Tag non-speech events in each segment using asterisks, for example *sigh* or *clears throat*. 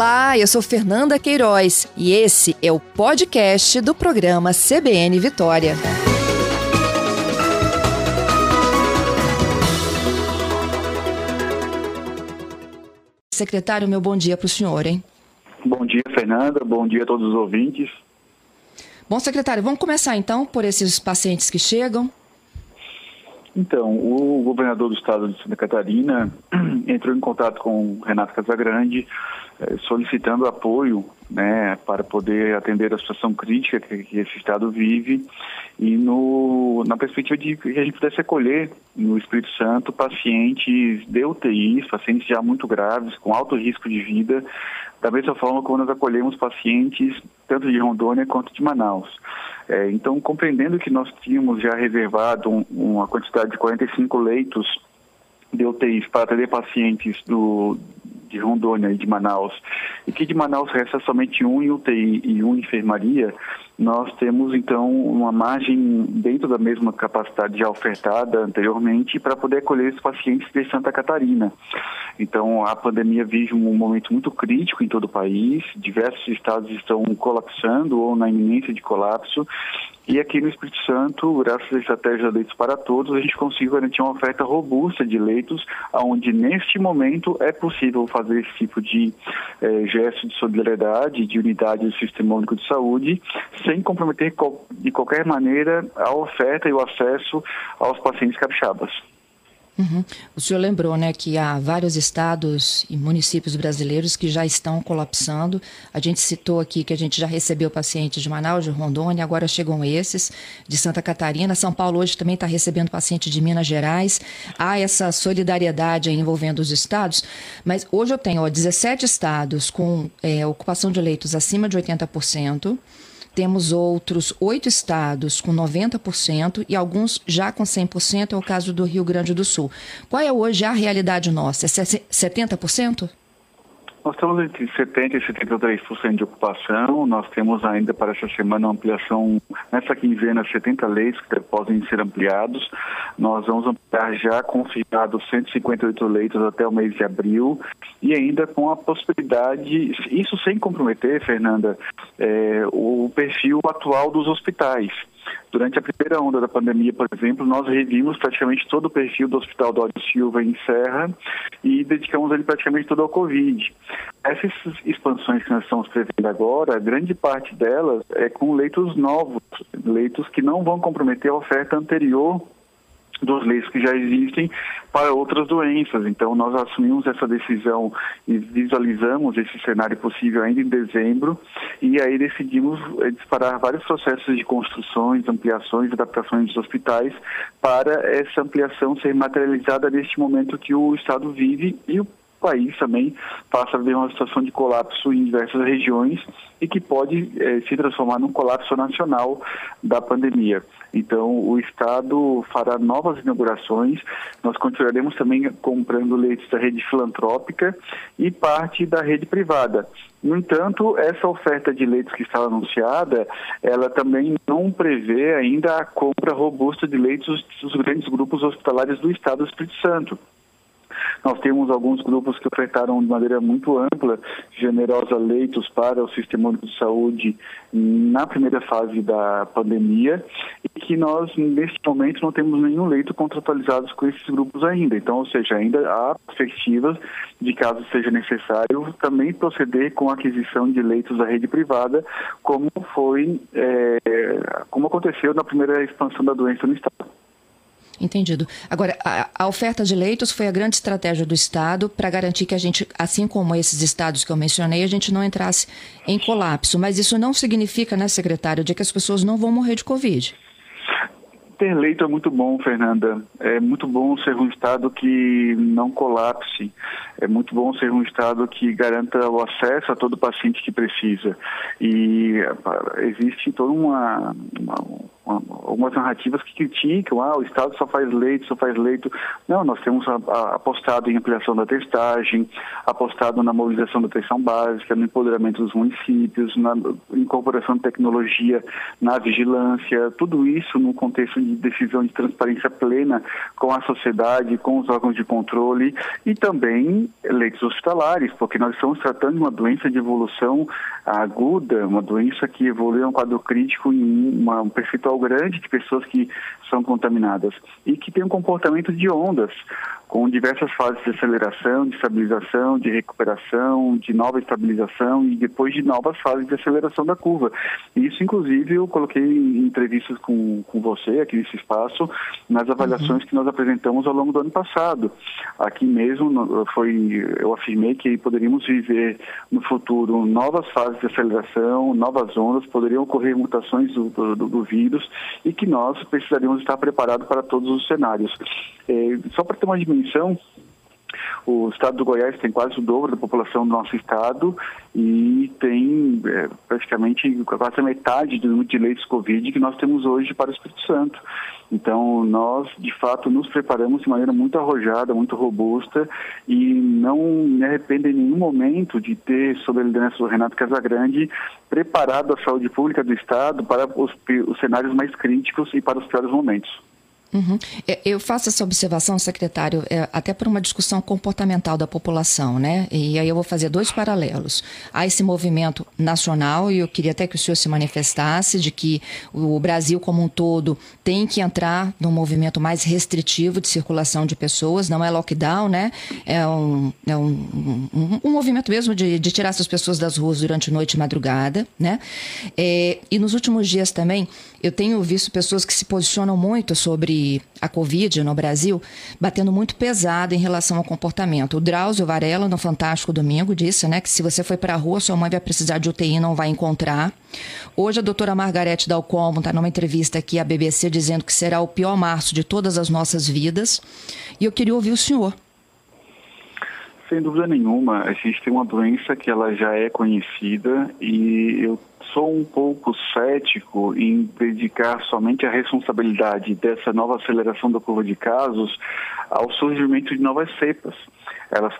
Olá, eu sou Fernanda Queiroz e esse é o podcast do programa CBN Vitória. Secretário, meu bom dia para o senhor, hein? Bom dia, Fernanda. Bom dia a todos os ouvintes. Bom, secretário, vamos começar então por esses pacientes que chegam. Então, o governador do estado de Santa Catarina *clears throat* entrou em contato com Renato Casagrande, eh, solicitando apoio né, para poder atender a situação crítica que, esse estado vive e no, na perspectiva de que a gente pudesse acolher no Espírito Santo pacientes de UTIs, pacientes já muito graves, com alto risco de vida, da mesma forma como nós acolhemos pacientes tanto de Rondônia quanto de Manaus. É, então, compreendendo que nós tínhamos já reservado um, uma quantidade de 45 leitos de UTIs para atender pacientes do, de Rondônia e de Manaus, e que de Manaus resta somente um em UTI e um em enfermaria, nós temos então uma margem dentro da mesma capacidade já ofertada anteriormente para poder acolher esses pacientes de Santa Catarina. Então a pandemia vive um momento muito crítico em todo o país, diversos estados estão colapsando ou na iminência de colapso e aqui no Espírito Santo, graças à estratégia Leitos para Todos, a gente conseguiu garantir uma oferta robusta de leitos, onde neste momento é possível fazer esse tipo de eh, gesto de solidariedade, de unidade do Sistema Único de Saúde, sem comprometer de qualquer maneira a oferta e o acesso aos pacientes capixabas. Uhum. O senhor lembrou, né, que há vários estados e municípios brasileiros que já estão colapsando. A gente citou aqui que a gente já recebeu pacientes de Manaus, de Rondônia, agora chegam esses de Santa Catarina. São Paulo hoje também está recebendo pacientes de Minas Gerais. Há essa solidariedade envolvendo os estados, mas hoje eu tenho ó, 17 estados com é, ocupação de leitos acima de 80%. Temos outros oito estados com 90% e alguns já com 100%, é o caso do Rio Grande do Sul. Qual é hoje a realidade nossa? É 70%? Nós estamos entre 70% e 73% de ocupação. Nós temos ainda para essa semana uma ampliação, nessa quinzena, 70 leitos que podem ser ampliados. Nós vamos ampliar já confirmados 158 leitos até o mês de abril e ainda com a possibilidade, isso sem comprometer, Fernanda, é, o perfil atual dos hospitais. Durante a primeira onda da pandemia, por exemplo, nós revimos praticamente todo o perfil do Hospital Dório Silva em Serra e dedicamos ele praticamente todo ao Covid. Essas expansões que nós estamos prevendo agora, grande parte delas é com leitos novos, leitos que não vão comprometer a oferta anterior dos leitos que já existem para outras doenças. Então, nós assumimos essa decisão e visualizamos esse cenário possível ainda em dezembro e aí decidimos eh, disparar vários processos de construções, ampliações, adaptações dos hospitais para essa ampliação ser materializada neste momento que o Estado vive e o país também passa a ver uma situação de colapso em diversas regiões e que pode eh, se transformar num colapso nacional da pandemia. Então, o Estado fará novas inaugurações. Nós continuaremos também comprando leitos da rede filantrópica e parte da rede privada. No entanto, essa oferta de leitos que está anunciada, ela também não prevê ainda a compra robusta de leitos dos grandes grupos hospitalares do Estado do Espírito Santo. Nós temos alguns grupos que ofertaram de maneira muito ampla, generosa, leitos para o Sistema Único de Saúde na primeira fase da pandemia e que nós, neste momento, não temos nenhum leito contratualizado com esses grupos ainda. Então, ou seja, ainda há perspectivas de, caso seja necessário, também proceder com a aquisição de leitos da rede privada, como foi, é, como aconteceu na primeira expansão da doença no Estado. Entendido. Agora, a, a, oferta de leitos foi a grande estratégia do Estado para garantir que a gente, assim como esses estados que eu mencionei, a gente não entrasse em colapso. Mas isso não significa, né, secretário, de que as pessoas não vão morrer de Covid. Ter leito é muito bom, Fernanda. É muito bom ser um Estado que não colapse. É muito bom ser um Estado que garanta o acesso a todo paciente que precisa. E existe toda uma, uma algumas narrativas que criticam, ah, o Estado só faz leito, só faz leito. Não, nós temos apostado em ampliação da testagem, apostado na mobilização da atenção básica, no empoderamento dos municípios, na incorporação de tecnologia na vigilância, tudo isso no contexto de decisão de transparência plena com a sociedade, com os órgãos de controle e também leitos hospitalares, porque nós estamos tratando de uma doença de evolução aguda, uma doença que evolui a um quadro crítico em uma, um percentual grande de pessoas que são contaminadas e que tem um comportamento de ondas com diversas fases de aceleração, de estabilização, de recuperação, de nova estabilização e depois de novas fases de aceleração da curva. Isso, inclusive, eu coloquei em entrevistas com, com você aqui nesse espaço, nas avaliações uhum. que nós apresentamos ao longo do ano passado. Aqui mesmo foi, eu afirmei que poderíamos viver no futuro novas fases de aceleração, novas ondas, poderiam ocorrer mutações do, do, do vírus e que nós precisaríamos estar preparados para todos os cenários. É, só para ter uma dimensão, o estado do Goiás tem quase o dobro da população do nosso estado e tem é, praticamente quase a metade do número de leitos Covid que nós temos hoje para o Espírito Santo. Então, nós, de fato, nos preparamos de maneira muito arrojada, muito robusta e não me arrependo em nenhum momento de ter, sob a liderança do Renato Casagrande, preparado a saúde pública do Estado para os, os cenários mais críticos e para os piores momentos. Uhum. É, eu faço essa observação, secretário, é, até por uma discussão comportamental da população, né? E aí eu vou fazer dois paralelos. Há esse movimento nacional, e eu queria até que o senhor se manifestasse, de que o Brasil como um todo tem que entrar num movimento mais restritivo de circulação de pessoas, não é lockdown, né? É um, é um, um, um movimento mesmo de, de, tirar essas pessoas das ruas durante noite e madrugada, né? É, e nos últimos dias também, eu tenho visto pessoas que se posicionam muito sobre a Covid no Brasil, batendo muito pesado em relação ao comportamento. O Drauzio Varela, no Fantástico Domingo, disse né, que se você foi para a rua, sua mãe vai precisar de UTI e não vai encontrar. Hoje, a doutora Margarete Dalcomo está numa entrevista aqui à BBC dizendo que será o pior março de todas as nossas vidas. E eu queria ouvir o senhor. Sem dúvida nenhuma, a gente tem uma doença que ela já é conhecida e eu sou um pouco cético em dedicar somente a responsabilidade dessa nova aceleração da curva de casos ao surgimento de novas cepas. Elas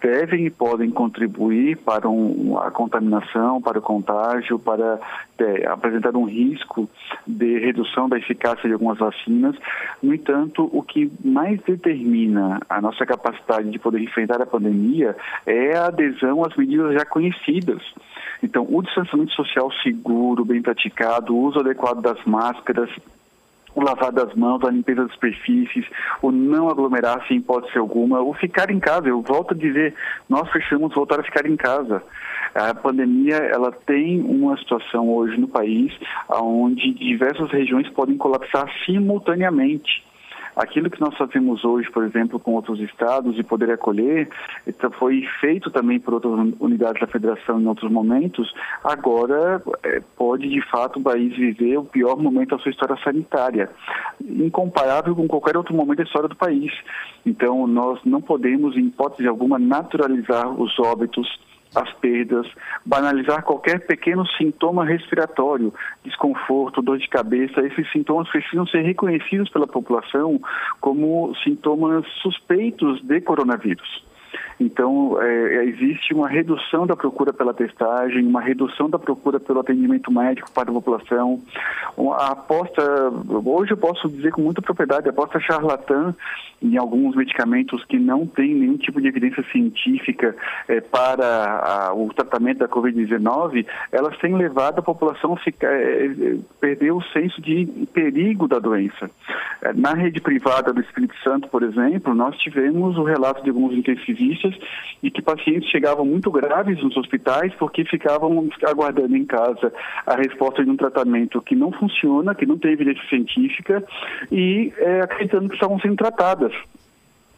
devem e podem contribuir para um, a contaminação, para o contágio, para é, apresentar um risco de redução da eficácia de algumas vacinas. No entanto, o que mais determina a nossa capacidade de poder enfrentar a pandemia é a adesão às medidas já conhecidas. Então, o distanciamento social seguro, bem praticado, o uso adequado das máscaras, o lavar das mãos, a limpeza das superfícies, o não aglomerar-se em hipótese alguma, o ficar em casa. Eu volto a dizer, nós precisamos voltar a ficar em casa. A pandemia ela tem uma situação hoje no país onde diversas regiões podem colapsar simultaneamente. Aquilo que nós fazemos hoje, por exemplo, com outros estados e poder acolher, então, foi feito também por outras unidades da federação em outros momentos. Agora é, pode de fato o país viver o pior momento da sua história sanitária, incomparável com qualquer outro momento da história do país. Então nós não podemos, em hipótese alguma, naturalizar os óbitos as perdas, banalizar qualquer pequeno sintoma respiratório, desconforto, dor de cabeça. Esses sintomas precisam ser reconhecidos pela população como sintomas suspeitos de coronavírus. Então, é, existe uma redução da procura pela testagem, uma redução da procura pelo atendimento médico para a população. A aposta, hoje eu posso dizer com muita propriedade, a aposta charlatã em alguns medicamentos que não têm nenhum tipo de evidência científica é, para a, o tratamento da Covid-19, elas têm levado a população a ficar, é, é, perder o senso de perigo da doença. É, na rede privada do Espírito Santo, por exemplo, nós tivemos o relato de alguns intensivistas e que pacientes chegavam muito graves nos hospitais porque ficavam aguardando em casa a resposta de um tratamento que não funciona, que não tem evidência científica e é, acreditando que estavam sendo tratadas.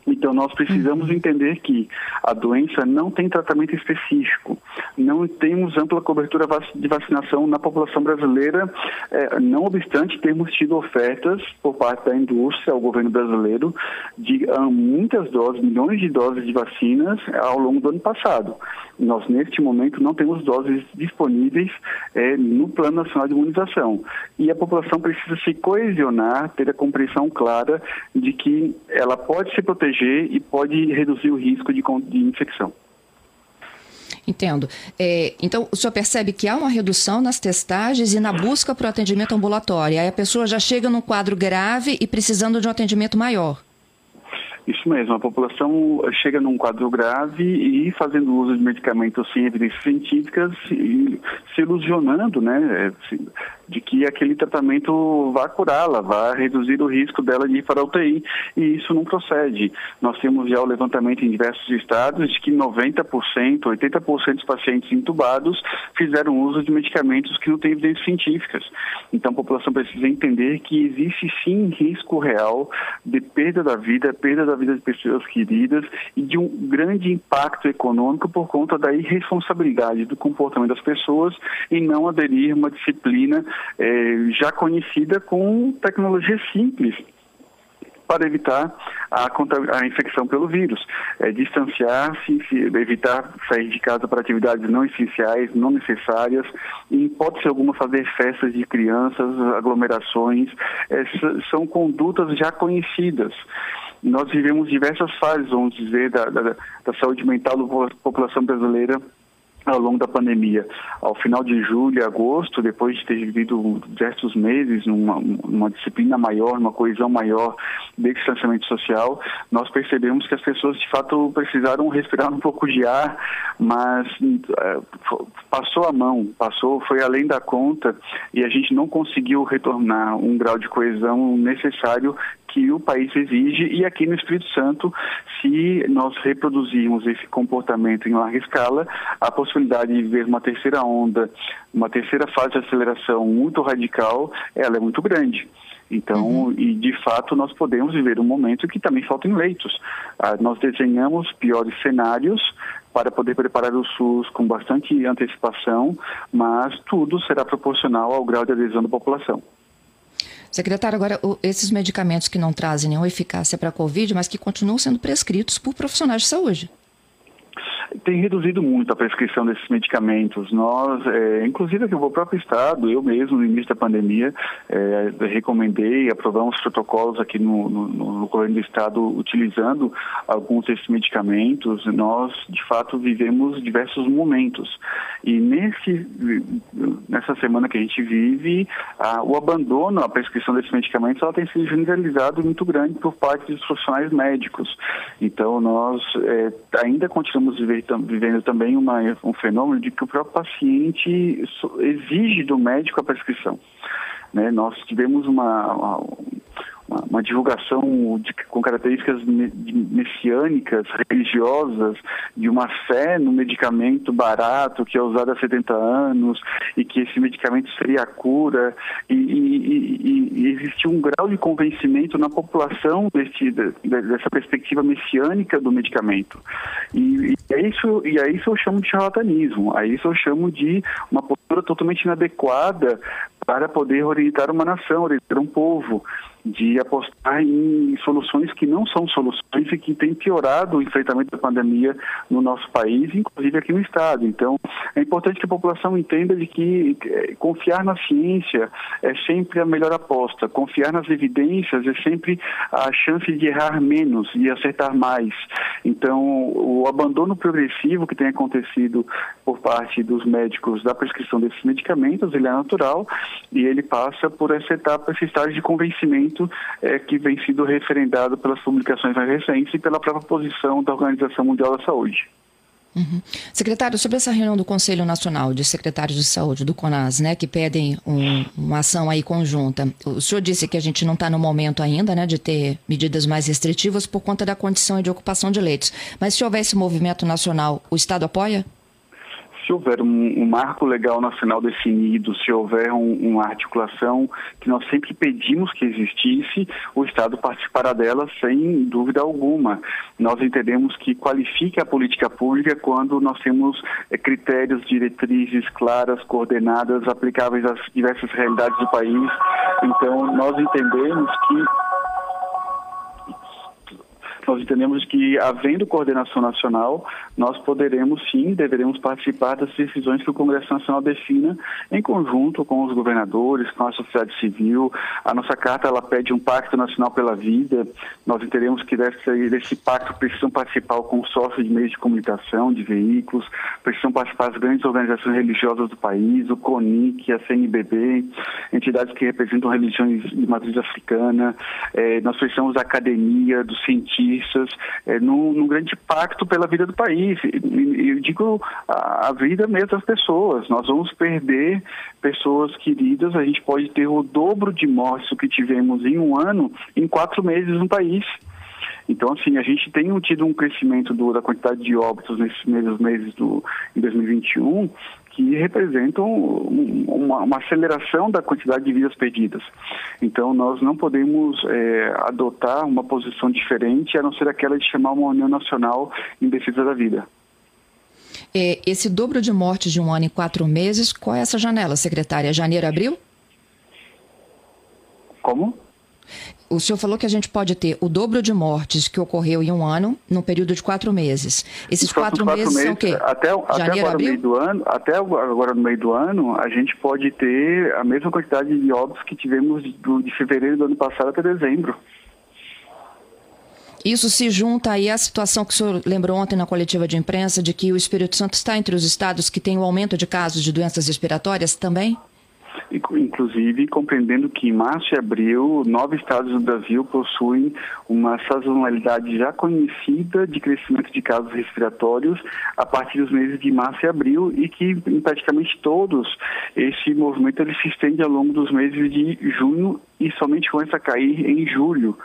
Então, nós precisamos uhum. entender que a doença não tem tratamento específico. Não temos ampla cobertura de vacinação na população brasileira, é, não obstante termos tido ofertas por parte da indústria ao governo brasileiro de ah, muitas doses, milhões de doses de vacinas ao longo do ano passado. Nós, neste momento, não temos doses disponíveis é, no Plano Nacional de Imunização. E a população precisa se coesionar, ter a compreensão clara de que ela pode se proteger e pode reduzir o risco de, de infecção. Entendo. É, então, o senhor percebe que há uma redução nas testagens e na busca para o atendimento ambulatório. Aí a pessoa já chega num quadro grave e precisando de um atendimento maior. Isso mesmo, a população chega num quadro grave e fazendo uso de medicamentos sem evidências científicas e se ilusionando, né? De que aquele tratamento vá curá-la, vá reduzir o risco dela de ir para a UTI, e isso não procede. Nós temos já o levantamento em diversos estados de que 90%, 80% dos pacientes intubados fizeram uso de medicamentos que não têm evidências científicas. Então a população precisa entender que existe sim risco real de perda da vida, perda da vida de pessoas queridas e de um grande impacto econômico por conta da irresponsabilidade do comportamento das pessoas em não aderir uma disciplina é, já conhecida com tecnologia simples para evitar a, a, infecção pelo vírus. É, Distanciar-se, evitar sair de casa para atividades não essenciais, não necessárias, e pode ser alguma fazer festas de crianças, aglomerações, é, são condutas já conhecidas. Nós vivemos diversas fases, vamos dizer, da, da, da saúde mental da população brasileira ao longo da pandemia. Ao final de julho e agosto, depois de ter vivido diversos meses numa, disciplina maior, numa coesão maior de distanciamento social, nós percebemos que as pessoas de fato precisaram respirar um pouco de ar, mas é, passou a mão, passou, foi além da conta e a gente não conseguiu retornar um grau de coesão necessário que o país exige e aqui no Espírito Santo, se nós reproduzirmos esse comportamento em larga escala, a possibilidade de ver uma terceira onda, uma terceira fase de aceleração muito radical, ela é muito grande. Então, uhum. e de fato nós podemos viver um momento que também faltam leitos. Ah, nós desenhamos piores cenários para poder preparar o SUS com bastante antecipação, mas tudo será proporcional ao grau de adesão da população. Secretário, agora, esses medicamentos que não trazem nenhuma eficácia para a Covid, mas que continuam sendo prescritos por profissionais de saúde tem reduzido muito a prescrição desses medicamentos. Nós, é, inclusive aqui no próprio Estado, eu mesmo, no início da pandemia, é, recomendei, aprovamos protocolos aqui no, no, no, governo do Estado utilizando alguns desses medicamentos. Nós, de fato, vivemos diversos momentos. E nesse, nessa semana que a gente vive, a, o abandono, a prescrição desses medicamentos, ela tem sido generalizado muito grande por parte dos profissionais médicos. Então, nós é, ainda continuamos vivendo vivendo também uma, um fenômeno de que o próprio paciente exige do médico a prescrição. Né? Nós tivemos uma, uma uma, uma divulgação de, com características messiânicas, religiosas, de uma fé no medicamento barato que é usado há 70 anos e que esse medicamento seria a cura. E, e, e, e um grau de convencimento na população desse, dessa perspectiva messiânica do medicamento. E, e, é isso, e é isso eu chamo de charlatanismo, é isso eu chamo de uma postura totalmente inadequada para poder orientar uma nação, orientar um povo de apostar em soluções que não são soluções e que têm piorado o enfrentamento da pandemia no nosso país, inclusive aqui no estado. Então, é importante que a população entenda de que é, confiar na ciência é sempre a melhor aposta, confiar nas evidências é sempre a chance de errar menos e acertar mais. Então, o abandono progressivo que tem acontecido por parte dos médicos da prescrição desses medicamentos, ele é natural e ele passa por essa etapa, esse estágio de convencimento é, que vem sido referendado pelas publicações mais recentes e pela própria posição da Organização Mundial da Saúde. Uhum. Secretário, sobre essa reunião do Conselho Nacional de Secretários de Saúde, do CONAS, né, que pedem um, uma ação aí conjunta, o senhor disse que a gente não está no momento ainda né, de ter medidas mais restritivas por conta da condição de ocupação de leitos. Mas se houver esse movimento nacional, o Estado apoia? Se houver um, um marco legal nacional definido, se houver um, uma articulação que nós sempre pedimos que existisse, o Estado participará dela sem dúvida alguma. Nós entendemos que qualifica a política pública quando nós temos é, critérios, diretrizes claras, coordenadas, aplicáveis às diversas realidades do país. Então, nós entendemos que nós entendemos que, havendo coordenação nacional, nós poderemos sim, deveremos participar das decisões que o Congresso Nacional defina em conjunto com os governadores, com a sociedade civil. A nossa carta ela pede um pacto nacional pela vida. Nós entendemos que desse, desse pacto precisam participar o consórcio de meios de comunicação, de veículos, precisam participar as grandes organizações religiosas do país, o CONIC, a CNBB, entidades que representam religiões de matriz africana. É, nós precisamos da academia, dos cientistas justiças, é, num, num, grande pacto pela vida do país. Eu digo a, a, vida mesmo das pessoas. Nós vamos perder pessoas queridas, a gente pode ter o dobro de mortes que tivemos em um ano em quatro meses no país. Então, assim, a gente tem tido um crescimento do, da quantidade de óbitos nesses primeiros meses do, em 2021 que representam uma, uma, aceleração da quantidade de vidas perdidas. Então, nós não podemos é, adotar uma posição diferente, a não ser aquela de chamar uma União Nacional em defesa da vida. É, esse dobro de mortes de um ano em quatro meses, qual é essa janela, secretária? Janeiro, abril? Como? O senhor falou que a gente pode ter o dobro de mortes que ocorreu em um ano, num período de quatro meses. Esses quatro, quatro, meses, meses, são o quê? Até, Janeiro, até agora meio do ano, até agora no meio do ano, a gente pode ter a mesma quantidade de óbitos que tivemos do, de fevereiro do ano passado até dezembro. Isso se junta aí à situação que o senhor lembrou ontem na coletiva de imprensa de que o Espírito Santo está entre os estados que tem o um aumento de casos de doenças respiratórias também? Inclusive compreendendo que em março e abril, nove estados do Brasil possuem uma sazonalidade já conhecida de crescimento de casos respiratórios a partir dos meses de março e abril e que em praticamente todos esse movimento ele se estende ao longo dos meses de junho e somente começa a cair em julho.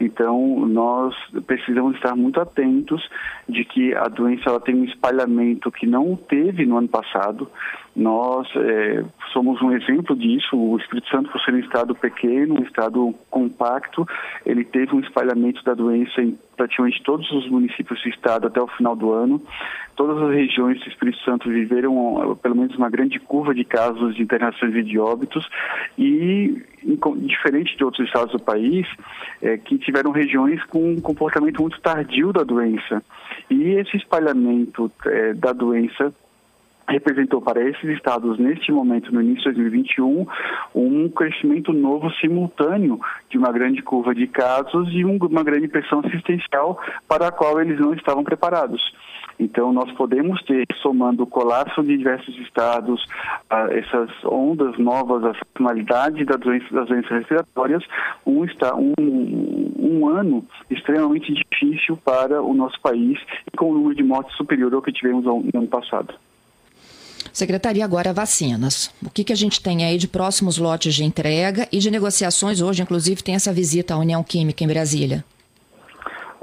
Então, nós precisamos estar muito atentos de que a doença ela tem um espalhamento que não teve no ano passado. Nós é, somos um exemplo disso. O Espírito Santo, por ser um estado pequeno, um estado compacto, ele teve um espalhamento da doença em praticamente todos os municípios do estado até o final do ano. Todas as regiões do Espírito Santo viveram pelo menos uma grande curva de casos de internações e de óbitos e diferente de outros estados do país, é, que tiveram regiões com um comportamento muito tardio da doença. E esse espalhamento é, da doença representou para esses estados, neste momento, no início de 2021, um crescimento novo simultâneo de uma grande curva de casos e uma grande pressão assistencial para a qual eles não estavam preparados. Então, nós podemos ter, somando o colapso de diversos estados, ah, essas ondas novas, a sazonalidade da doença, das doenças respiratórias, um, um, um ano extremamente difícil para o nosso país e com um número de mortes superior ao que tivemos no ano passado. Secretaria, agora vacinas. O que, que a gente tem aí de próximos lotes de entrega e de negociações? Hoje, inclusive, tem essa visita à União Química em Brasília.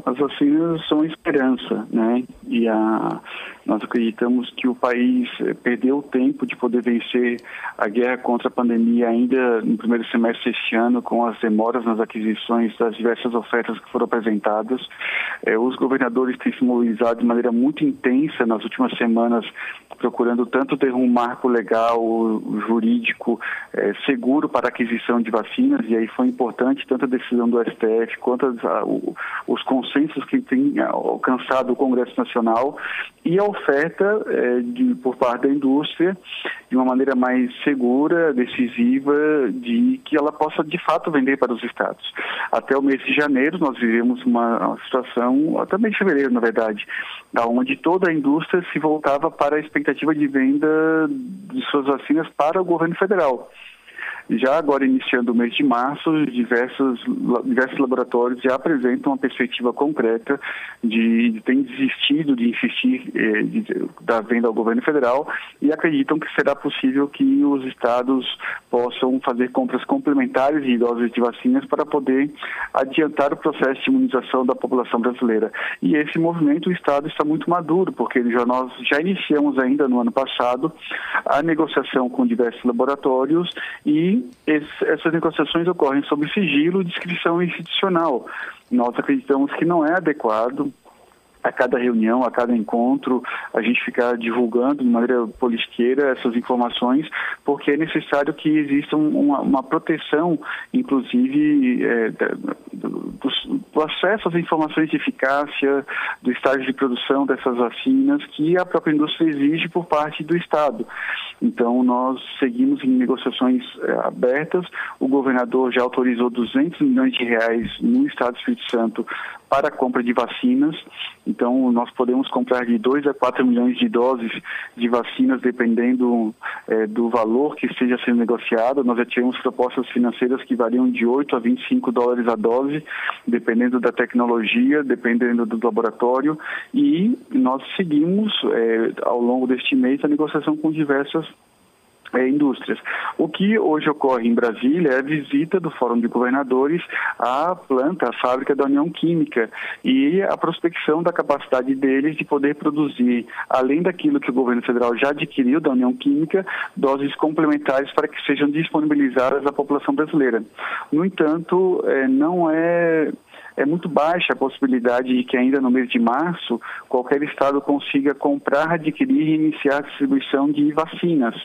As vacinas são esperança, né? E a, nós acreditamos que o país eh, perdeu tempo de poder vencer a guerra contra a pandemia ainda no primeiro semestre deste ano, com as demoras nas aquisições das diversas ofertas que foram apresentadas. Eh, os governadores têm se mobilizado de maneira muito intensa nas últimas semanas, procurando tanto ter um marco legal, jurídico, eh, seguro para a aquisição de vacinas, e aí foi importante tanto a decisão do STF quanto os consensos que tem alcançado o Congresso Nacional e a oferta é, de, por parte da indústria de uma maneira mais segura, decisiva, de que ela possa de fato vender para os estados. Até o mês de janeiro nós vivemos uma, situação, até mês de fevereiro na verdade, onde toda a indústria se voltava para a expectativa de venda de suas vacinas para o governo federal. Já agora, iniciando o mês de março, diversos, diversos laboratórios já apresentam uma perspectiva concreta de, de terem desistido de insistir eh, de, da venda ao governo federal e acreditam que será possível que os estados possam fazer compras complementares de doses de vacinas para poder adiantar o processo de imunização da população brasileira. E esse movimento, o Estado está muito maduro, porque já nós já iniciamos ainda no ano passado a negociação com diversos laboratórios e esse, essas negociações ocorrem sob sigilo de inscrição institucional. Nós acreditamos que não é adequado a cada reunião, a cada encontro, a gente ficar divulgando de maneira politiqueira essas informações, porque é necessário que exista uma, uma proteção, inclusive, é, do, do, acesso às informações de eficácia, do estágio de produção dessas vacinas, que a própria indústria exige por parte do Estado. Então, nós seguimos em negociações é, abertas. O governador já autorizou 200 milhões de reais no Estado do Espírito Santo para a compra de vacinas. Então, nós podemos comprar de 2 a 4 milhões de doses de vacinas, dependendo é, do valor que esteja sendo negociado. Nós já tivemos propostas financeiras que variam de 8 a 25 dólares a dose, dependendo da tecnologia, dependendo do laboratório. E nós seguimos, é, ao longo deste mês, a negociação com diversas é, indústrias. O que hoje ocorre em Brasília é a visita do Fórum de Governadores à planta, à fábrica da União Química e a prospecção da capacidade deles de poder produzir, além daquilo que o governo federal já adquiriu da União Química, doses complementares para que sejam disponibilizadas à população brasileira. No entanto, é, não é é muito baixa a possibilidade de que ainda no mês de março qualquer estado consiga comprar, adquirir e iniciar a distribuição de vacinas.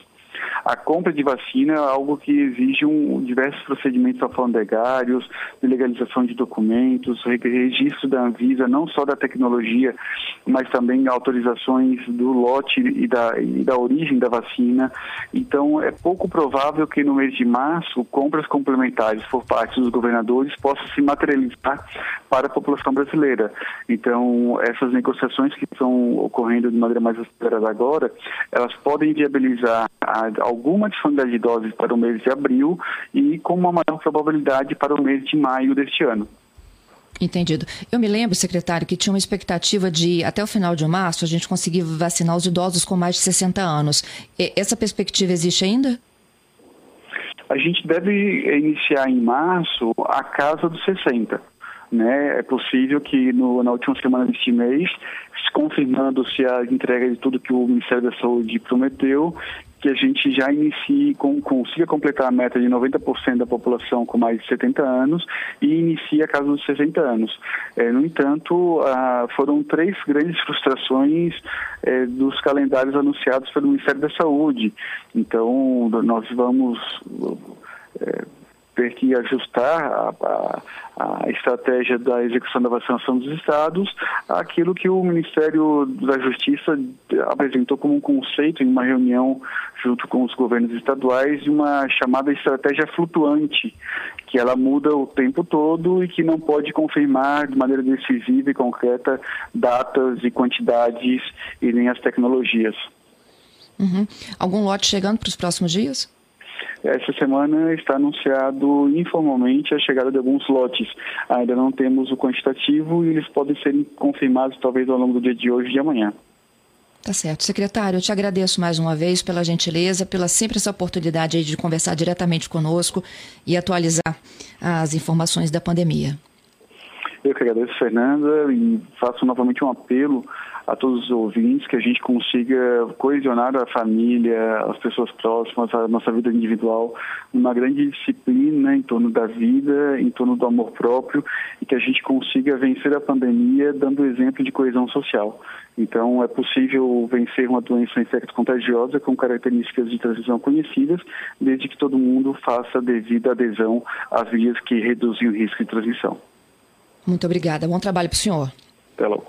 A compra de vacina é algo que exige um, diversos procedimentos alfandegários, de legalização de documentos, registro da Anvisa, não só da tecnologia, mas também autorizações do lote e da, e da origem da vacina. Então, é pouco provável que no mês de março, compras complementares por parte dos governadores possam se materializar para a população brasileira. Então, essas negociações que estão ocorrendo de maneira mais acelerada agora, elas podem viabilizar alguma disponibilidade de doses para o mês de abril e com uma maior probabilidade para o mês de maio deste ano. Entendido. Eu me lembro, secretário, que tinha uma expectativa de, até o final de março, a gente conseguir vacinar os idosos com mais de 60 anos. Essa perspectiva existe ainda? A gente deve iniciar em março a casa dos 60. Né? É possível que no, na última semana deste mês, confirmando-se a entrega de tudo que o Ministério da Saúde prometeu, que a gente já inicie, com, consiga completar a meta de 90% da população com mais de 70 anos e inicie a casa dos 60 anos. É, no entanto, ah, foram três grandes frustrações é, dos calendários anunciados pelo Ministério da Saúde. Então, nós vamos é, ter que ajustar a, a, a, estratégia da execução da vacinação dos estados àquilo que o Ministério da Justiça apresentou como um conceito em uma reunião junto com os governos estaduais de uma chamada estratégia flutuante, que ela muda o tempo todo e que não pode confirmar de maneira decisiva e concreta datas e quantidades e nem as tecnologias. Uhum. Algum lote chegando para os próximos dias? Essa semana está anunciado informalmente a chegada de alguns lotes. Ainda não temos o quantitativo e eles podem ser confirmados talvez ao longo do dia de hoje e de amanhã. Tá certo. Secretário, eu te agradeço mais uma vez pela gentileza, pela sempre essa oportunidade de conversar diretamente conosco e atualizar as informações da pandemia. Eu que agradeço, Fernanda, e faço novamente um apelo a todos os ouvintes que a gente consiga coesionar a família, as pessoas próximas, a nossa vida individual, uma grande disciplina em torno da vida, em torno do amor próprio e que a gente consiga vencer a pandemia dando exemplo de coesão social. Então, é possível vencer uma doença infecto-contagiosa com características de transmissão conhecidas, desde que todo mundo faça devida adesão às vias que reduzem o risco de transmissão. Muito obrigada. Bom trabalho para o senhor. Até logo.